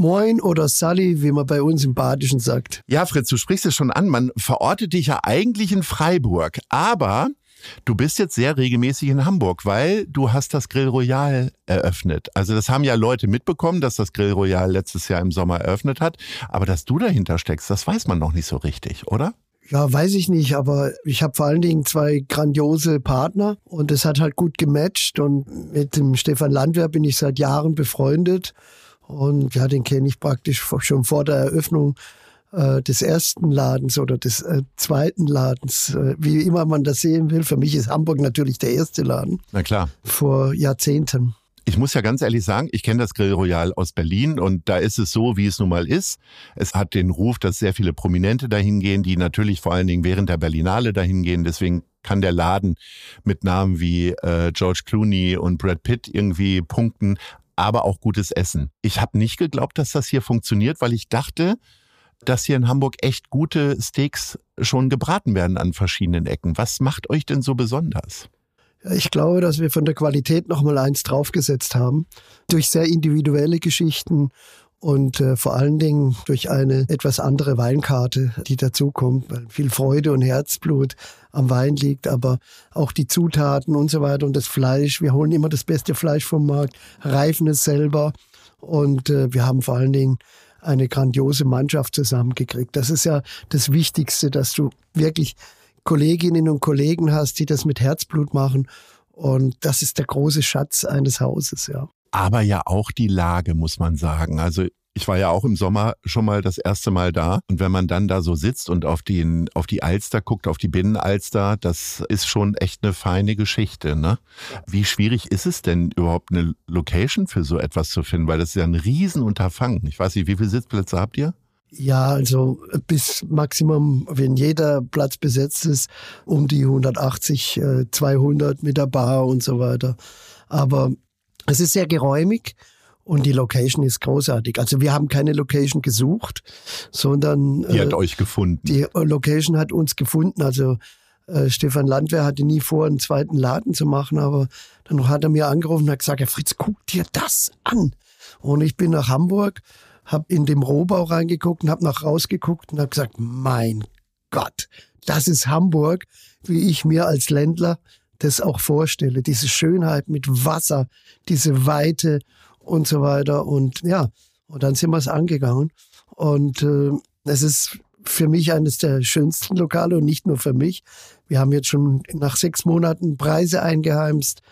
Moin oder Sally, wie man bei uns im Badischen sagt. Ja, Fritz, du sprichst es schon an. Man verortet dich ja eigentlich in Freiburg, aber du bist jetzt sehr regelmäßig in Hamburg, weil du hast das Grill Royal eröffnet. Also das haben ja Leute mitbekommen, dass das Grill Royal letztes Jahr im Sommer eröffnet hat, aber dass du dahinter steckst, das weiß man noch nicht so richtig, oder? Ja, weiß ich nicht, aber ich habe vor allen Dingen zwei grandiose Partner und es hat halt gut gematcht und mit dem Stefan Landwehr bin ich seit Jahren befreundet und ja, den kenne ich praktisch schon vor der Eröffnung äh, des ersten Ladens oder des äh, zweiten Ladens, äh, wie immer man das sehen will. Für mich ist Hamburg natürlich der erste Laden. Na klar. Vor Jahrzehnten. Ich muss ja ganz ehrlich sagen, ich kenne das Grill Royal aus Berlin und da ist es so, wie es nun mal ist. Es hat den Ruf, dass sehr viele Prominente dahin gehen, die natürlich vor allen Dingen während der Berlinale dahin gehen. Deswegen kann der Laden mit Namen wie äh, George Clooney und Brad Pitt irgendwie punkten, aber auch gutes Essen. Ich habe nicht geglaubt, dass das hier funktioniert, weil ich dachte, dass hier in Hamburg echt gute Steaks schon gebraten werden an verschiedenen Ecken. Was macht euch denn so besonders? Ich glaube, dass wir von der Qualität noch mal eins draufgesetzt haben. Durch sehr individuelle Geschichten und äh, vor allen Dingen durch eine etwas andere Weinkarte, die dazukommt, weil viel Freude und Herzblut am Wein liegt, aber auch die Zutaten und so weiter und das Fleisch. Wir holen immer das beste Fleisch vom Markt, reifen es selber und äh, wir haben vor allen Dingen eine grandiose Mannschaft zusammengekriegt. Das ist ja das Wichtigste, dass du wirklich Kolleginnen und Kollegen hast, die das mit Herzblut machen. Und das ist der große Schatz eines Hauses, ja. Aber ja auch die Lage, muss man sagen. Also ich war ja auch im Sommer schon mal das erste Mal da. Und wenn man dann da so sitzt und auf, den, auf die Alster guckt, auf die Binnenalster, das ist schon echt eine feine Geschichte. Ne? Wie schwierig ist es denn überhaupt eine Location für so etwas zu finden? Weil das ist ja ein Riesenunterfangen. Ich weiß nicht, wie viele Sitzplätze habt ihr? Ja, also bis Maximum, wenn jeder Platz besetzt ist, um die 180, 200 äh, mit der Bar und so weiter. Aber es ist sehr geräumig und die Location ist großartig. Also wir haben keine Location gesucht, sondern die hat äh, euch gefunden. Die Location hat uns gefunden. Also äh, Stefan Landwehr hatte nie vor, einen zweiten Laden zu machen, aber dann hat er mir angerufen und hat gesagt, ja Fritz, guck dir das an. Und ich bin nach Hamburg habe in dem Rohbau reingeguckt und habe nach rausgeguckt und habe gesagt, mein Gott, das ist Hamburg, wie ich mir als Ländler das auch vorstelle. Diese Schönheit mit Wasser, diese Weite und so weiter. Und ja, und dann sind wir es angegangen. Und äh, es ist für mich eines der schönsten Lokale und nicht nur für mich. Wir haben jetzt schon nach sechs Monaten Preise eingeheimst.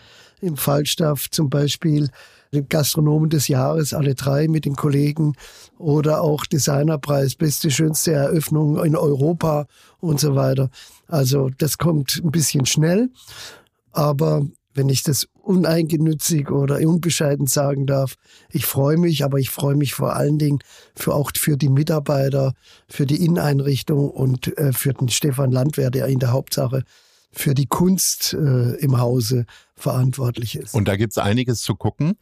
Im Falstaff zum Beispiel Gastronomen des Jahres, alle drei mit den Kollegen oder auch Designerpreis, beste, schönste Eröffnung in Europa und so weiter. Also das kommt ein bisschen schnell, aber wenn ich das uneingenützig oder unbescheiden sagen darf, ich freue mich, aber ich freue mich vor allen Dingen für auch für die Mitarbeiter, für die Inneneinrichtung und äh, für den Stefan Landwehr, der in der Hauptsache für die Kunst äh, im Hause verantwortlich ist. Und da gibt's einiges zu gucken.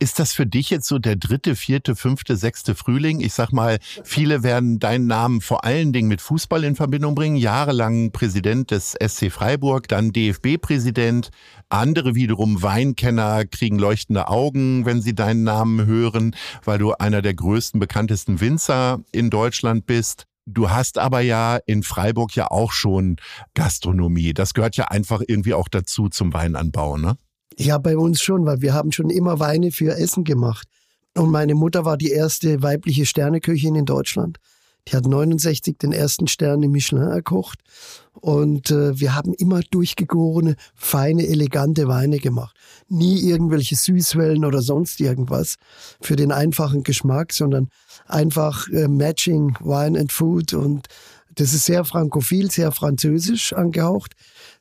Ist das für dich jetzt so der dritte, vierte, fünfte, sechste Frühling? Ich sag mal, viele werden deinen Namen vor allen Dingen mit Fußball in Verbindung bringen. Jahrelang Präsident des SC Freiburg, dann DFB-Präsident. Andere wiederum Weinkenner kriegen leuchtende Augen, wenn sie deinen Namen hören, weil du einer der größten, bekanntesten Winzer in Deutschland bist. Du hast aber ja in Freiburg ja auch schon Gastronomie. Das gehört ja einfach irgendwie auch dazu zum Weinanbau, ne? Ja, bei uns schon, weil wir haben schon immer Weine für Essen gemacht. Und meine Mutter war die erste weibliche Sterneköchin in Deutschland. Die hat 69 den ersten Stern im Michelin erkocht. Und äh, wir haben immer durchgegorene, feine, elegante Weine gemacht. Nie irgendwelche Süßwellen oder sonst irgendwas für den einfachen Geschmack, sondern einfach äh, Matching Wine and Food. Und das ist sehr frankophil, sehr französisch angehaucht.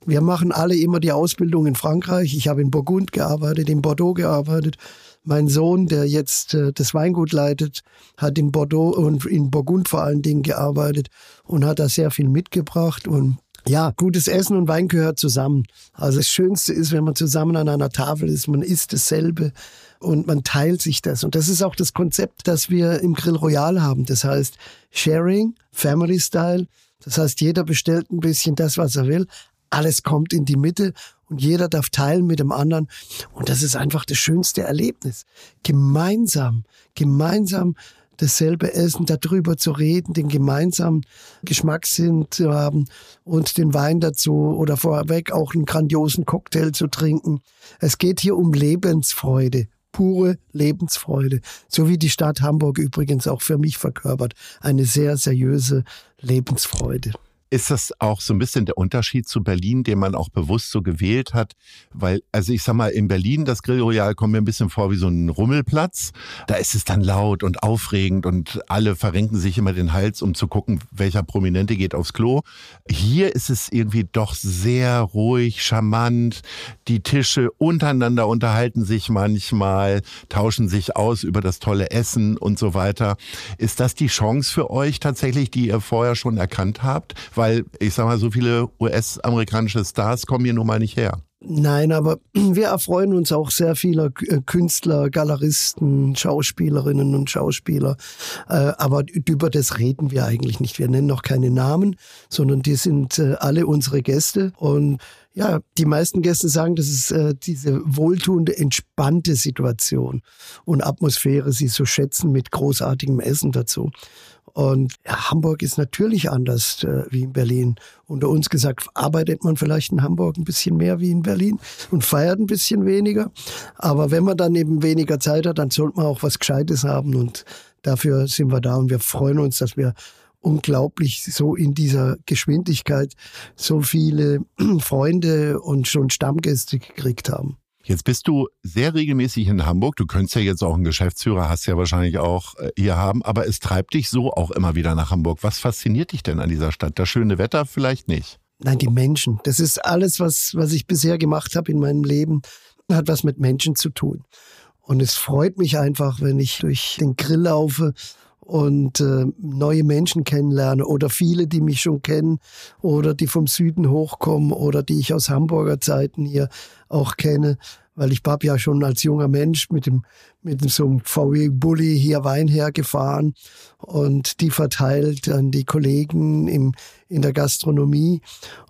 Wir machen alle immer die Ausbildung in Frankreich. Ich habe in Burgund gearbeitet, in Bordeaux gearbeitet. Mein Sohn, der jetzt äh, das Weingut leitet, hat in Bordeaux und in Burgund vor allen Dingen gearbeitet und hat da sehr viel mitgebracht. Und ja, gutes Essen und Wein gehört zusammen. Also das Schönste ist, wenn man zusammen an einer Tafel ist, man isst dasselbe und man teilt sich das. Und das ist auch das Konzept, das wir im Grill Royal haben. Das heißt Sharing, Family Style. Das heißt, jeder bestellt ein bisschen das, was er will. Alles kommt in die Mitte und jeder darf teilen mit dem anderen. Und das ist einfach das schönste Erlebnis. Gemeinsam, gemeinsam dasselbe Essen, darüber zu reden, den gemeinsamen Geschmackssinn zu haben und den Wein dazu oder vorweg auch einen grandiosen Cocktail zu trinken. Es geht hier um Lebensfreude, pure Lebensfreude, so wie die Stadt Hamburg übrigens auch für mich verkörpert. Eine sehr seriöse Lebensfreude. Ist das auch so ein bisschen der Unterschied zu Berlin, den man auch bewusst so gewählt hat? Weil, also ich sag mal, in Berlin, das Grill Royal kommt mir ein bisschen vor wie so ein Rummelplatz. Da ist es dann laut und aufregend und alle verrenken sich immer den Hals, um zu gucken, welcher Prominente geht aufs Klo. Hier ist es irgendwie doch sehr ruhig, charmant. Die Tische untereinander unterhalten sich manchmal, tauschen sich aus über das tolle Essen und so weiter. Ist das die Chance für euch tatsächlich, die ihr vorher schon erkannt habt? Weil ich sag mal, so viele US-amerikanische Stars kommen hier nun mal nicht her. Nein, aber wir erfreuen uns auch sehr vieler äh, Künstler, Galeristen, Schauspielerinnen und Schauspieler. Äh, aber über das reden wir eigentlich nicht. Wir nennen noch keine Namen, sondern die sind äh, alle unsere Gäste. Und ja, die meisten Gäste sagen, das ist diese wohltuende, entspannte Situation und Atmosphäre, sie so schätzen mit großartigem Essen dazu. Und Hamburg ist natürlich anders äh, wie in Berlin. Unter uns gesagt, arbeitet man vielleicht in Hamburg ein bisschen mehr wie in Berlin und feiert ein bisschen weniger. Aber wenn man dann eben weniger Zeit hat, dann sollte man auch was Gescheites haben. Und dafür sind wir da und wir freuen uns, dass wir unglaublich so in dieser Geschwindigkeit so viele Freunde und schon Stammgäste gekriegt haben. Jetzt bist du sehr regelmäßig in Hamburg. Du könntest ja jetzt auch einen Geschäftsführer, hast ja wahrscheinlich auch äh, hier haben, aber es treibt dich so auch immer wieder nach Hamburg. Was fasziniert dich denn an dieser Stadt? Das schöne Wetter vielleicht nicht? Nein, die Menschen. Das ist alles, was, was ich bisher gemacht habe in meinem Leben, hat was mit Menschen zu tun. Und es freut mich einfach, wenn ich durch den Grill laufe und äh, neue Menschen kennenlerne oder viele, die mich schon kennen oder die vom Süden hochkommen oder die ich aus Hamburger Zeiten hier auch kenne, weil ich habe ja schon als junger Mensch mit dem mit so einem VW Bulli hier Wein hergefahren und die verteilt an die Kollegen im, in der Gastronomie.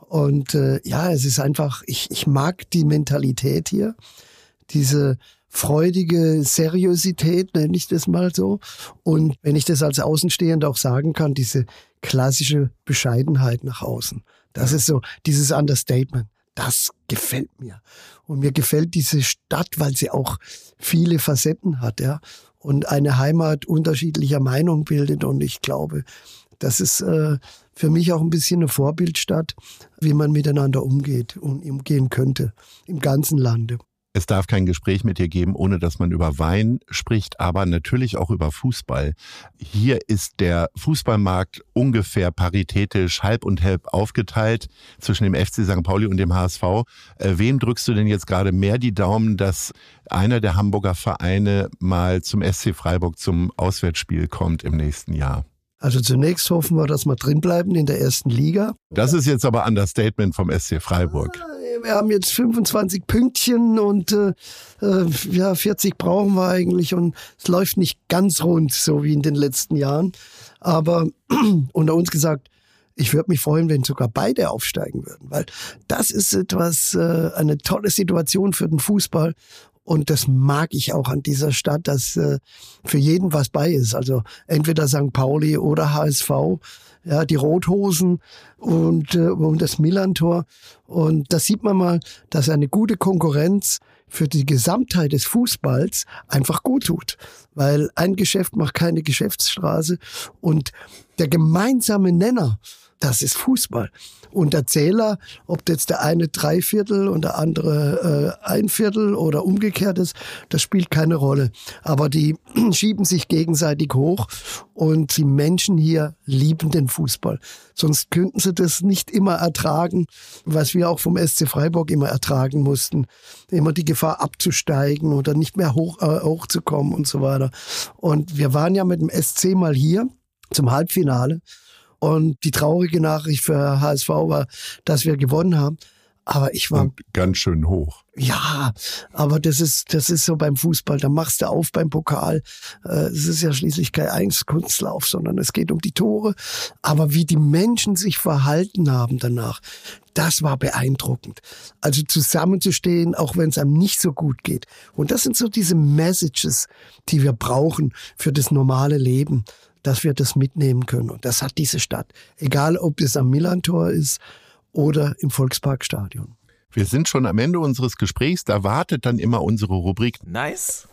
Und äh, ja, es ist einfach ich ich mag die Mentalität hier, diese freudige Seriosität, nenne ich das mal so. Und wenn ich das als Außenstehender auch sagen kann, diese klassische Bescheidenheit nach außen. Das ist so dieses Understatement. Das gefällt mir. Und mir gefällt diese Stadt, weil sie auch viele Facetten hat, ja. Und eine Heimat unterschiedlicher Meinung bildet. Und ich glaube, das ist äh, für mich auch ein bisschen eine Vorbildstadt, wie man miteinander umgeht und umgehen könnte im ganzen Lande. Es darf kein Gespräch mit dir geben, ohne dass man über Wein spricht, aber natürlich auch über Fußball. Hier ist der Fußballmarkt ungefähr paritätisch halb und halb aufgeteilt zwischen dem FC St. Pauli und dem HSV. Äh, wem drückst du denn jetzt gerade mehr die Daumen, dass einer der Hamburger Vereine mal zum SC Freiburg zum Auswärtsspiel kommt im nächsten Jahr? Also zunächst hoffen wir, dass wir drinbleiben in der ersten Liga. Das ist jetzt aber Understatement vom SC Freiburg. Ah, wir haben jetzt 25 Pünktchen und äh, äh ja, 40 brauchen wir eigentlich und es läuft nicht ganz rund, so wie in den letzten Jahren. Aber unter uns gesagt, ich würde mich freuen, wenn sogar beide aufsteigen würden, weil das ist etwas, äh, eine tolle Situation für den Fußball. Und das mag ich auch an dieser Stadt, dass äh, für jeden was bei ist. Also entweder St. Pauli oder HSV ja, die Rothosen und, äh, und das Millantor. Und da sieht man mal, dass eine gute Konkurrenz für die Gesamtheit des Fußballs einfach gut tut. Weil ein Geschäft macht keine Geschäftsstraße und der gemeinsame Nenner, das ist Fußball. Und der Zähler, ob jetzt der eine drei Viertel und der andere äh, ein Viertel oder umgekehrt ist, das spielt keine Rolle. Aber die schieben sich gegenseitig hoch und die Menschen hier lieben den Fußball. Sonst könnten sie das nicht immer ertragen, was wir auch vom SC Freiburg immer ertragen mussten. Immer die Gefahr abzusteigen oder nicht mehr hoch, äh, hochzukommen und so weiter. Und wir waren ja mit dem SC mal hier zum Halbfinale und die traurige Nachricht für HSV war, dass wir gewonnen haben. Aber ich war. Und ganz schön hoch. Ja, aber das ist, das ist so beim Fußball. Da machst du auf beim Pokal. Äh, es ist ja schließlich kein Einzelkunstlauf, sondern es geht um die Tore. Aber wie die Menschen sich verhalten haben danach, das war beeindruckend. Also zusammenzustehen, auch wenn es einem nicht so gut geht. Und das sind so diese Messages, die wir brauchen für das normale Leben dass wir das mitnehmen können. Und das hat diese Stadt. Egal, ob es am Millantor ist oder im Volksparkstadion. Wir sind schon am Ende unseres Gesprächs. Da wartet dann immer unsere Rubrik. Nice.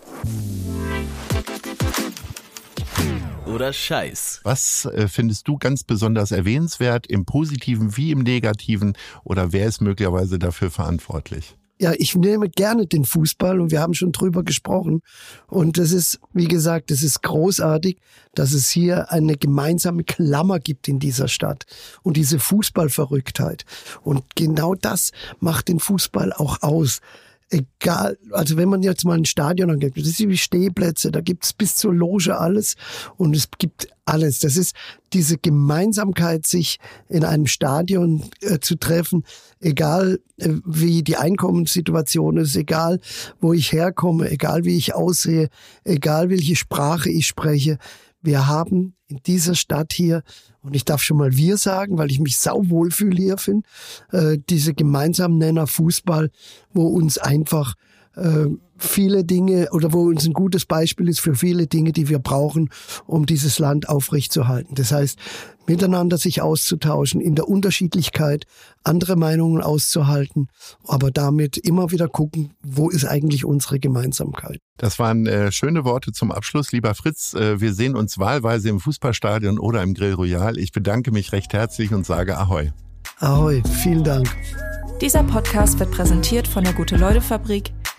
Oder Scheiß. Was äh, findest du ganz besonders erwähnenswert im Positiven wie im Negativen? Oder wer ist möglicherweise dafür verantwortlich? Ja, ich nehme gerne den Fußball und wir haben schon drüber gesprochen. Und das ist, wie gesagt, das ist großartig, dass es hier eine gemeinsame Klammer gibt in dieser Stadt und diese Fußballverrücktheit. Und genau das macht den Fußball auch aus egal, also wenn man jetzt mal ein Stadion angeht, das ist wie Stehplätze, da gibt's bis zur Loge alles und es gibt alles. Das ist diese Gemeinsamkeit, sich in einem Stadion äh, zu treffen, egal äh, wie die Einkommenssituation ist, egal wo ich herkomme, egal wie ich aussehe, egal welche Sprache ich spreche. Wir haben in dieser Stadt hier, und ich darf schon mal wir sagen, weil ich mich sauwohl fühle hier, finde, äh, diese gemeinsamen Nenner Fußball, wo uns einfach äh, viele Dinge oder wo uns ein gutes Beispiel ist für viele Dinge, die wir brauchen, um dieses Land aufrechtzuerhalten. Das heißt, miteinander sich auszutauschen, in der Unterschiedlichkeit andere Meinungen auszuhalten, aber damit immer wieder gucken, wo ist eigentlich unsere Gemeinsamkeit. Das waren äh, schöne Worte zum Abschluss. Lieber Fritz, äh, wir sehen uns wahlweise im Fußballstadion oder im Grill Royal. Ich bedanke mich recht herzlich und sage Ahoi. Ahoi, vielen Dank. Dieser Podcast wird präsentiert von der Gute-Leute-Fabrik